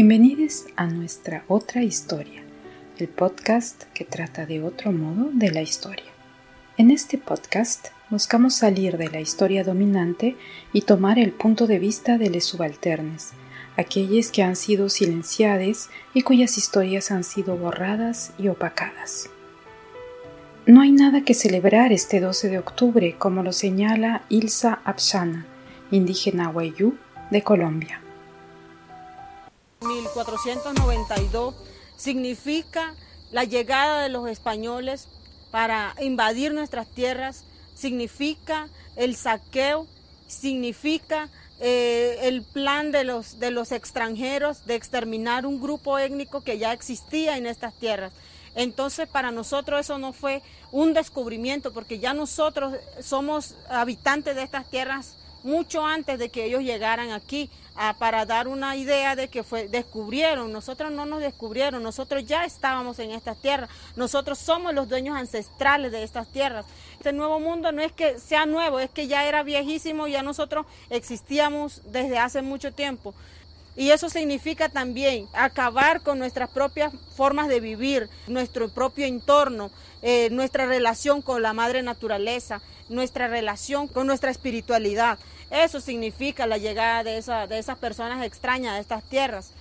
Bienvenidos a nuestra otra historia, el podcast que trata de otro modo de la historia. En este podcast buscamos salir de la historia dominante y tomar el punto de vista de los subalternes, aquellos que han sido silenciados y cuyas historias han sido borradas y opacadas. No hay nada que celebrar este 12 de octubre, como lo señala Ilsa Abshana, indígena Wayuu de Colombia. 1492 significa la llegada de los españoles para invadir nuestras tierras, significa el saqueo, significa eh, el plan de los, de los extranjeros de exterminar un grupo étnico que ya existía en estas tierras. Entonces para nosotros eso no fue un descubrimiento porque ya nosotros somos habitantes de estas tierras mucho antes de que ellos llegaran aquí, para dar una idea de que fue, descubrieron, nosotros no nos descubrieron, nosotros ya estábamos en estas tierras, nosotros somos los dueños ancestrales de estas tierras. Este nuevo mundo no es que sea nuevo, es que ya era viejísimo, ya nosotros existíamos desde hace mucho tiempo. Y eso significa también acabar con nuestras propias formas de vivir, nuestro propio entorno, eh, nuestra relación con la madre naturaleza, nuestra relación con nuestra espiritualidad. Eso significa la llegada de, esas personas extrañas a estas tierras.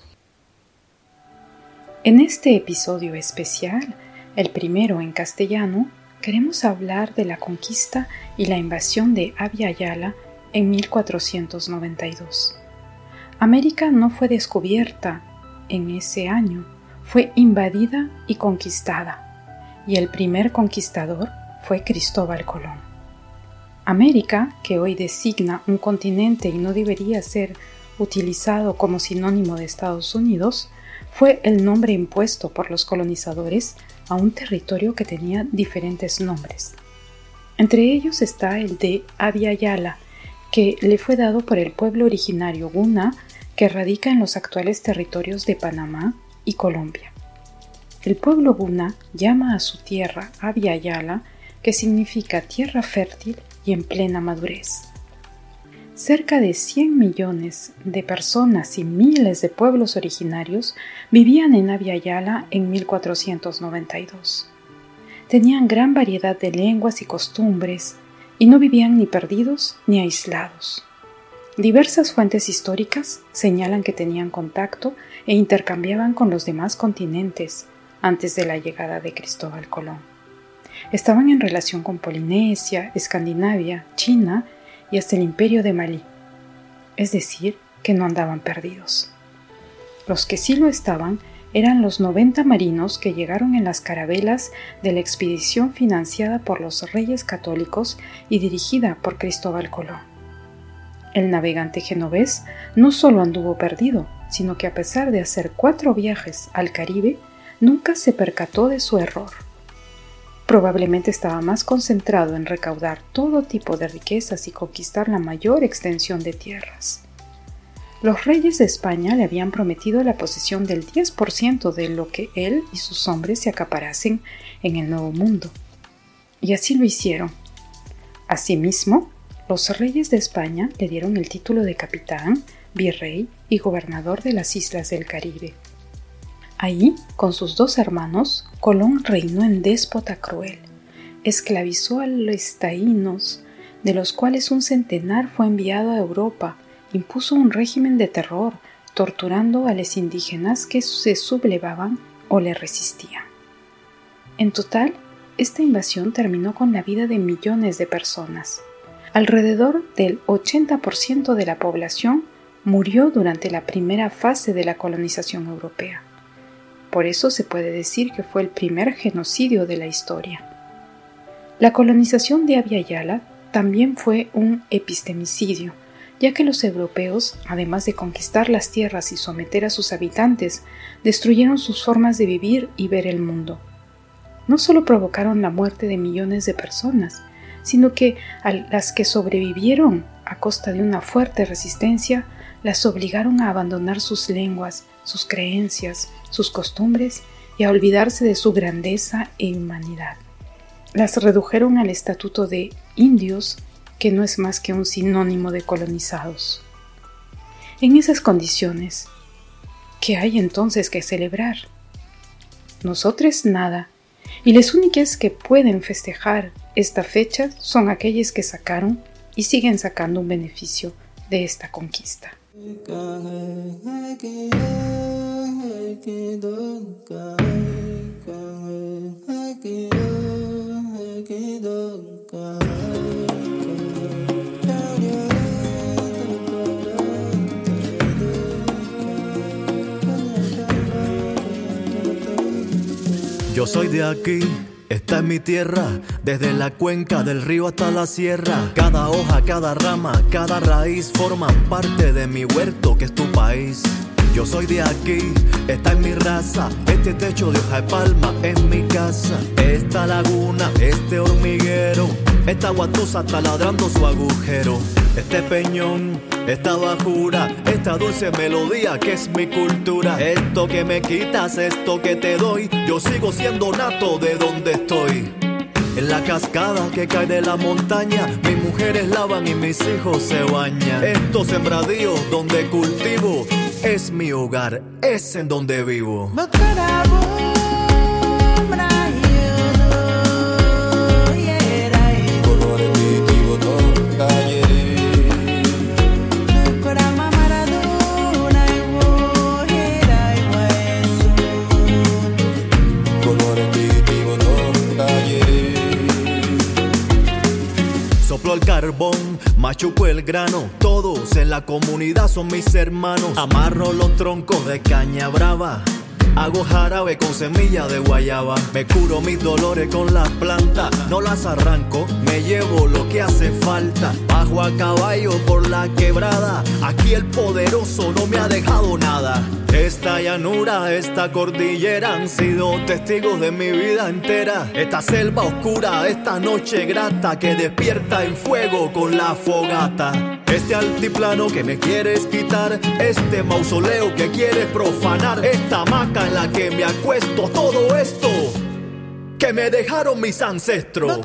En este episodio especial, el primero en castellano, queremos hablar de la conquista y la invasión de Abya Yala en 1492. América no fue descubierta en ese año, fue invadida y conquistada, y el primer conquistador fue Cristóbal Colón. América, que hoy designa un continente y no debería ser utilizado como sinónimo de Estados Unidos, fue el nombre impuesto por los colonizadores a un territorio que tenía diferentes nombres. Entre ellos está el de Yala, que le fue dado por el pueblo originario Guna que radica en los actuales territorios de Panamá y Colombia. El pueblo Guna llama a su tierra Yala, que significa tierra fértil y en plena madurez. Cerca de 100 millones de personas y miles de pueblos originarios vivían en Yala en 1492. Tenían gran variedad de lenguas y costumbres y no vivían ni perdidos ni aislados. Diversas fuentes históricas señalan que tenían contacto e intercambiaban con los demás continentes antes de la llegada de Cristóbal Colón. Estaban en relación con Polinesia, Escandinavia, China y hasta el imperio de Malí, es decir, que no andaban perdidos. Los que sí lo estaban eran los 90 marinos que llegaron en las carabelas de la expedición financiada por los reyes católicos y dirigida por Cristóbal Colón. El navegante genovés no solo anduvo perdido, sino que a pesar de hacer cuatro viajes al Caribe, nunca se percató de su error. Probablemente estaba más concentrado en recaudar todo tipo de riquezas y conquistar la mayor extensión de tierras. Los reyes de España le habían prometido la posesión del 10% de lo que él y sus hombres se acaparasen en el Nuevo Mundo. Y así lo hicieron. Asimismo, los reyes de España le dieron el título de capitán, virrey y gobernador de las islas del Caribe. Ahí, con sus dos hermanos, Colón reinó en déspota cruel. Esclavizó a los taínos, de los cuales un centenar fue enviado a Europa, impuso un régimen de terror, torturando a los indígenas que se sublevaban o le resistían. En total, esta invasión terminó con la vida de millones de personas. Alrededor del 80% de la población murió durante la primera fase de la colonización europea. Por eso se puede decir que fue el primer genocidio de la historia. La colonización de Yala también fue un epistemicidio, ya que los europeos, además de conquistar las tierras y someter a sus habitantes, destruyeron sus formas de vivir y ver el mundo. No solo provocaron la muerte de millones de personas, sino que a las que sobrevivieron a costa de una fuerte resistencia, las obligaron a abandonar sus lenguas, sus creencias, sus costumbres y a olvidarse de su grandeza e humanidad. Las redujeron al estatuto de indios, que no es más que un sinónimo de colonizados. En esas condiciones, ¿Qué hay entonces que celebrar? Nosotros nada, y las únicas que pueden festejar esta fecha son aquellas que sacaron y siguen sacando un beneficio de esta conquista. Yo soy de aquí, esta es mi tierra, desde la cuenca del río hasta la sierra. Cada hoja, cada rama, cada raíz forman parte de mi huerto que es tu país. Yo soy de aquí, esta es mi raza, este techo de hoja de palma es mi casa. Esta laguna, este hormiguero, esta guatusa está ladrando su agujero. Este peñón, esta bajura, esta dulce melodía que es mi cultura. Esto que me quitas, esto que te doy, yo sigo siendo nato de donde estoy. En la cascada que cae de la montaña, mis mujeres lavan y mis hijos se bañan. Estos sembradíos donde cultivo es mi hogar, es en donde vivo. Carbón, machuco el grano. Todos en la comunidad son mis hermanos. Amarro los troncos de caña brava. Hago jarabe con semilla de guayaba. Me curo mis dolores con las plantas. No las arranco, me llevo lo que hace falta. Bajo a caballo por la quebrada. Aquí el poderoso no me ha dejado nada. Esta llanura, esta cordillera han sido testigos de mi vida entera. Esta selva oscura, esta noche grata que despierta en fuego con la fogata. Este altiplano que me quieres quitar, este mausoleo que quieres profanar, esta hamaca en la que me acuesto, todo esto que me dejaron mis ancestros.